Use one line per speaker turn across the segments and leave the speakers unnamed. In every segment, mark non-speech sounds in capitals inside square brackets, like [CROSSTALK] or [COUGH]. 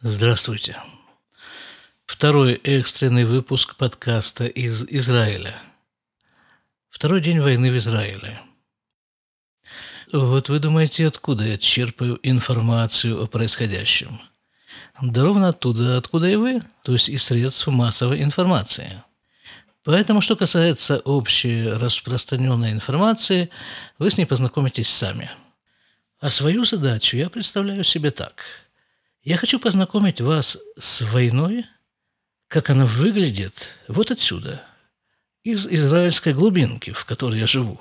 Здравствуйте. Второй экстренный выпуск подкаста из Израиля. Второй день войны в Израиле. Вот вы думаете, откуда я черпаю информацию о происходящем? Да ровно оттуда, откуда и вы, то есть из средств массовой информации. Поэтому, что касается общей распространенной информации, вы с ней познакомитесь сами. А свою задачу я представляю себе так – я хочу познакомить вас с войной, как она выглядит вот отсюда, из израильской глубинки, в которой я живу.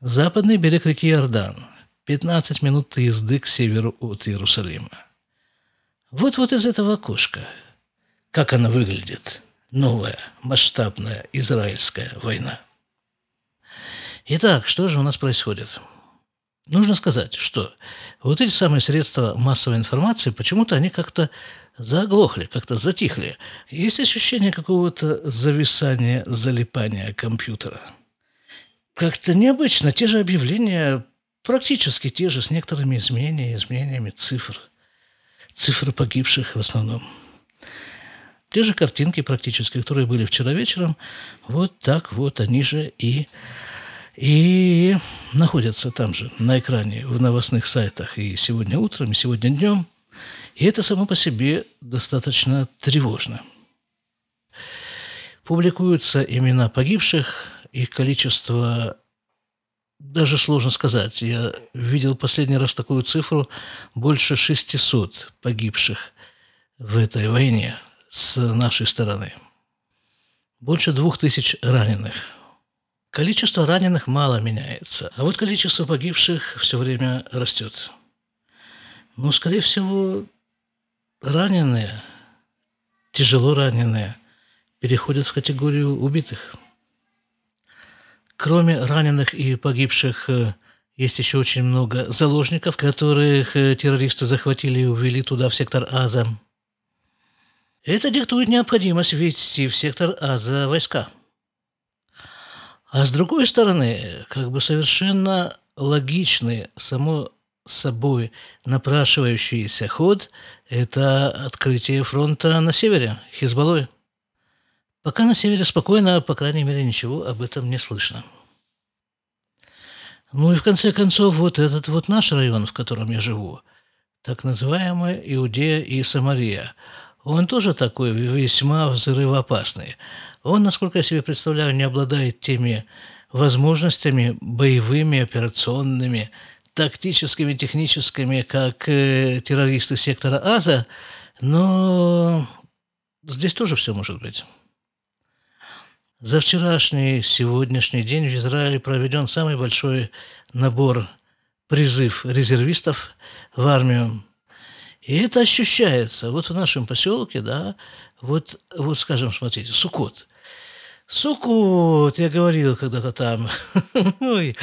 Западный берег реки Иордан, 15 минут езды к северу от Иерусалима. Вот-вот из этого окошка, как она выглядит, новая масштабная израильская война. Итак, что же у нас происходит? Нужно сказать, что вот эти самые средства массовой информации, почему-то они как-то заглохли, как-то затихли. Есть ощущение какого-то зависания, залипания компьютера. Как-то необычно. Те же объявления, практически те же, с некоторыми изменениями, изменениями цифр. Цифры погибших в основном. Те же картинки практически, которые были вчера вечером, вот так вот они же и и находятся там же, на экране, в новостных сайтах и сегодня утром, и сегодня днем. И это само по себе достаточно тревожно. Публикуются имена погибших, их количество даже сложно сказать. Я видел последний раз такую цифру больше 600 погибших в этой войне с нашей стороны. Больше двух тысяч раненых – Количество раненых мало меняется, а вот количество погибших все время растет. Ну, скорее всего, раненые, тяжело раненые, переходят в категорию убитых. Кроме раненых и погибших, э, есть еще очень много заложников, которых э, террористы захватили и увели туда, в сектор Аза. Это диктует необходимость ввести в сектор Аза войска – а с другой стороны, как бы совершенно логичный, само собой напрашивающийся ход – это открытие фронта на севере, Хизбаллой. Пока на севере спокойно, по крайней мере, ничего об этом не слышно. Ну и в конце концов, вот этот вот наш район, в котором я живу, так называемая Иудея и Самария, он тоже такой весьма взрывоопасный. Он, насколько я себе представляю, не обладает теми возможностями боевыми, операционными, тактическими, техническими, как э, террористы сектора Аза, но здесь тоже все может быть. За вчерашний, сегодняшний день в Израиле проведен самый большой набор призыв резервистов в армию. И это ощущается. Вот в нашем поселке, да, вот, вот скажем, смотрите, Сукот – Сукут, я говорил когда-то там, [LAUGHS] ой,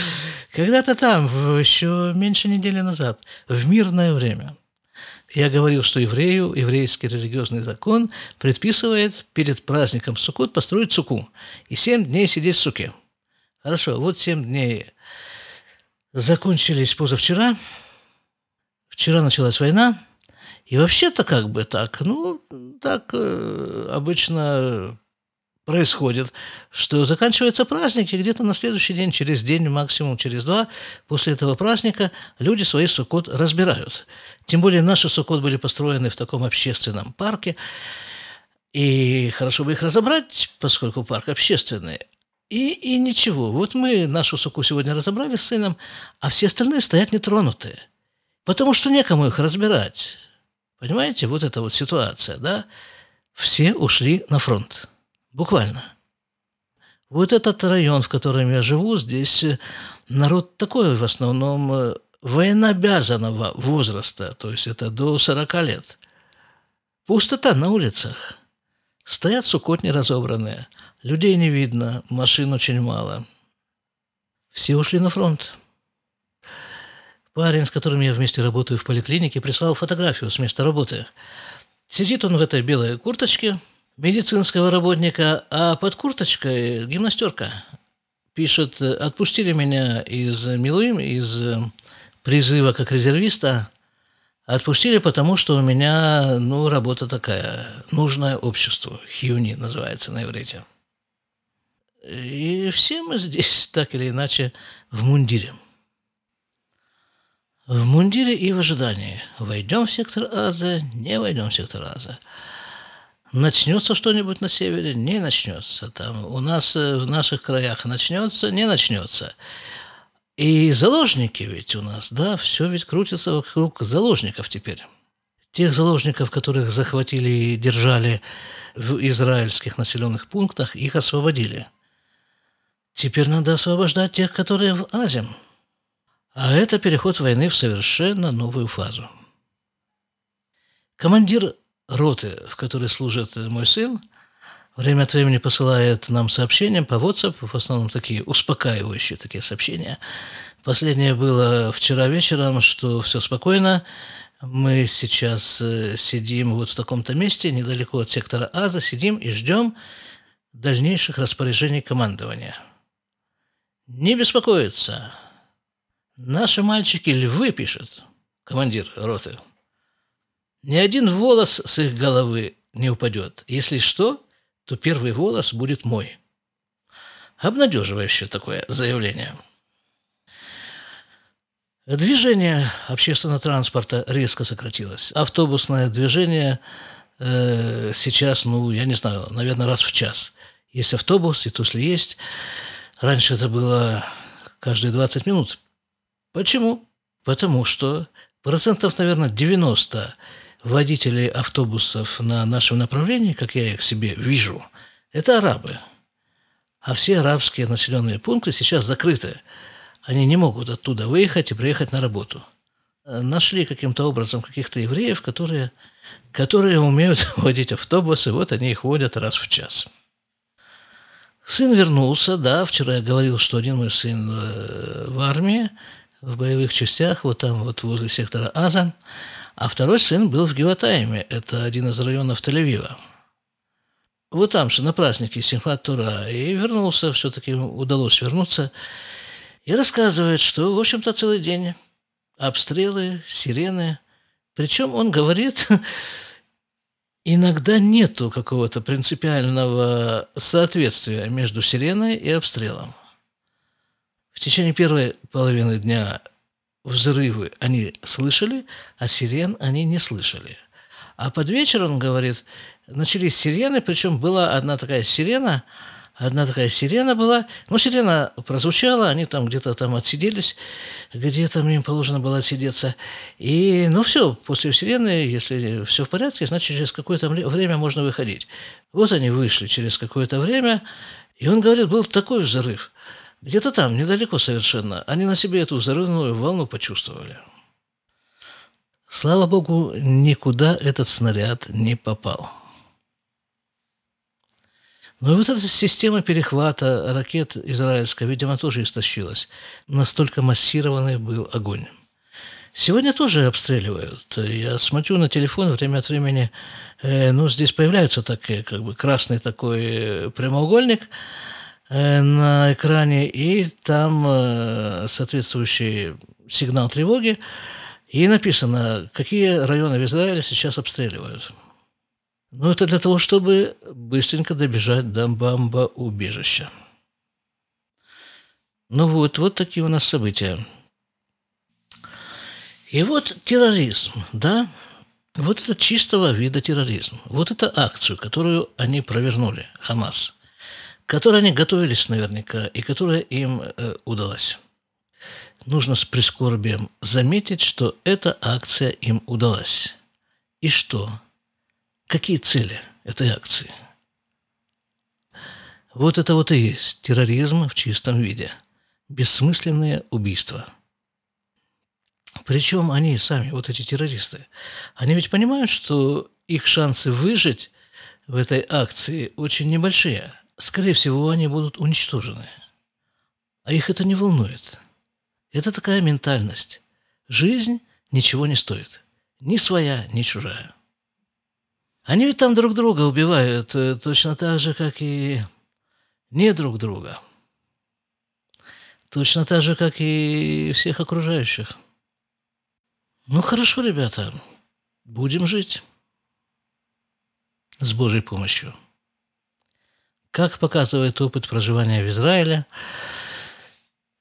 когда-то там, еще меньше недели назад, в мирное время. Я говорил, что еврею еврейский религиозный закон предписывает перед праздником Сукут построить суку и семь дней сидеть в суке. Хорошо, вот семь дней закончились позавчера. Вчера началась война. И вообще-то как бы так, ну, так э, обычно происходит, что заканчивается праздник, и где-то на следующий день, через день, максимум через два, после этого праздника люди свои сукот разбирают. Тем более наши сукот были построены в таком общественном парке, и хорошо бы их разобрать, поскольку парк общественный. И, и ничего, вот мы нашу суку сегодня разобрали с сыном, а все остальные стоят нетронутые, потому что некому их разбирать. Понимаете, вот эта вот ситуация, да? Все ушли на фронт. Буквально. Вот этот район, в котором я живу, здесь э, народ такой в основном э, военнообязанного возраста, то есть это до 40 лет. Пустота на улицах. Стоят сукотни разобранные. Людей не видно, машин очень мало. Все ушли на фронт. Парень, с которым я вместе работаю в поликлинике, прислал фотографию с места работы. Сидит он в этой белой курточке – медицинского работника, а под курточкой гимнастерка. Пишет, отпустили меня из Милуим, из призыва как резервиста, Отпустили, потому что у меня, ну, работа такая, нужная обществу, хьюни называется на иврите. И все мы здесь, [LAUGHS] так или иначе, в мундире. В мундире и в ожидании. Войдем в сектор Аза, не войдем в сектор Аза. Начнется что-нибудь на севере, не начнется. Там у нас э, в наших краях начнется, не начнется. И заложники ведь у нас, да, все ведь крутится вокруг заложников теперь. Тех заложников, которых захватили и держали в израильских населенных пунктах, их освободили. Теперь надо освобождать тех, которые в Азии. А это переход войны в совершенно новую фазу. Командир роты, в которой служит мой сын, время от времени посылает нам сообщения по WhatsApp, в основном такие успокаивающие такие сообщения. Последнее было вчера вечером, что все спокойно, мы сейчас э, сидим вот в таком-то месте, недалеко от сектора Аза, сидим и ждем дальнейших распоряжений командования. Не беспокоиться. Наши мальчики львы пишут, командир роты. Ни один волос с их головы не упадет. Если что, то первый волос будет мой. Обнадеживающее такое заявление. Движение общественного транспорта резко сократилось. Автобусное движение э, сейчас, ну, я не знаю, наверное, раз в час. Есть автобус, и если есть. Раньше это было каждые 20 минут. Почему? Потому что процентов, наверное, 90 водителей автобусов на нашем направлении, как я их себе вижу, это арабы. А все арабские населенные пункты сейчас закрыты. Они не могут оттуда выехать и приехать на работу. Нашли каким-то образом каких-то евреев, которые, которые умеют [LAUGHS] водить автобусы, вот они их водят раз в час. Сын вернулся, да, вчера я говорил, что один мой сын э, в армии, в боевых частях, вот там вот возле сектора Аза, а второй сын был в Геватайме, это один из районов Тель-Авива. Вот там же, на празднике Симхат Тура, и вернулся, все-таки удалось вернуться, и рассказывает, что, в общем-то, целый день обстрелы, сирены. Причем он говорит, [LAUGHS] иногда нету какого-то принципиального соответствия между сиреной и обстрелом. В течение первой половины дня взрывы они слышали, а сирен они не слышали. А под вечер, он говорит, начались сирены, причем была одна такая сирена, одна такая сирена была, ну, сирена прозвучала, они там где-то там отсиделись, где там им положено было отсидеться. И, ну, все, после сирены, если все в порядке, значит, через какое-то время можно выходить. Вот они вышли через какое-то время, и он говорит, был такой взрыв – где-то там, недалеко совершенно, они на себе эту взрывную волну почувствовали. Слава богу, никуда этот снаряд не попал. Но и вот эта система перехвата ракет израильская, видимо, тоже истощилась. Настолько массированный был огонь. Сегодня тоже обстреливают. Я смотрю на телефон время от времени, э, ну, здесь появляется так, как бы красный такой э, прямоугольник – на экране, и там э, соответствующий сигнал тревоги, и написано, какие районы в Израиле сейчас обстреливают. Ну, это для того, чтобы быстренько добежать до бомбоубежища. Ну вот, вот такие у нас события. И вот терроризм, да, вот это чистого вида терроризм. Вот это акцию, которую они провернули, Хамас – которой они готовились наверняка и которая им э, удалась. Нужно с прискорбием заметить, что эта акция им удалась. И что? Какие цели этой акции? Вот это вот и есть терроризм в чистом виде. Бессмысленные убийства. Причем они сами, вот эти террористы, они ведь понимают, что их шансы выжить в этой акции очень небольшие – скорее всего, они будут уничтожены. А их это не волнует. Это такая ментальность. Жизнь ничего не стоит. Ни своя, ни чужая. Они ведь там друг друга убивают э, точно так же, как и не друг друга. Точно так же, как и всех окружающих. Ну хорошо, ребята, будем жить с Божьей помощью. Как показывает опыт проживания в Израиле,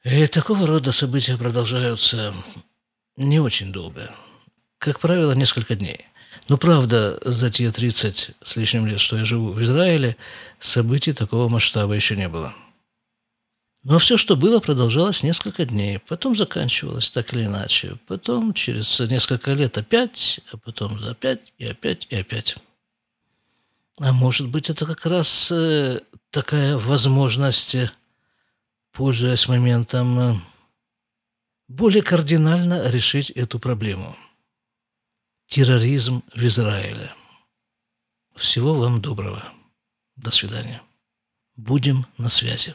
и такого рода события продолжаются не очень долго. Как правило, несколько дней. Но правда, за те 30 с лишним лет, что я живу в Израиле, событий такого масштаба еще не было. Но все, что было, продолжалось несколько дней, потом заканчивалось так или иначе. Потом через несколько лет опять, а потом опять и опять и опять. А может быть, это как раз э, такая возможность, э, пользуясь моментом, э, более кардинально решить эту проблему. Терроризм в Израиле. Всего вам доброго. До свидания. Будем на связи.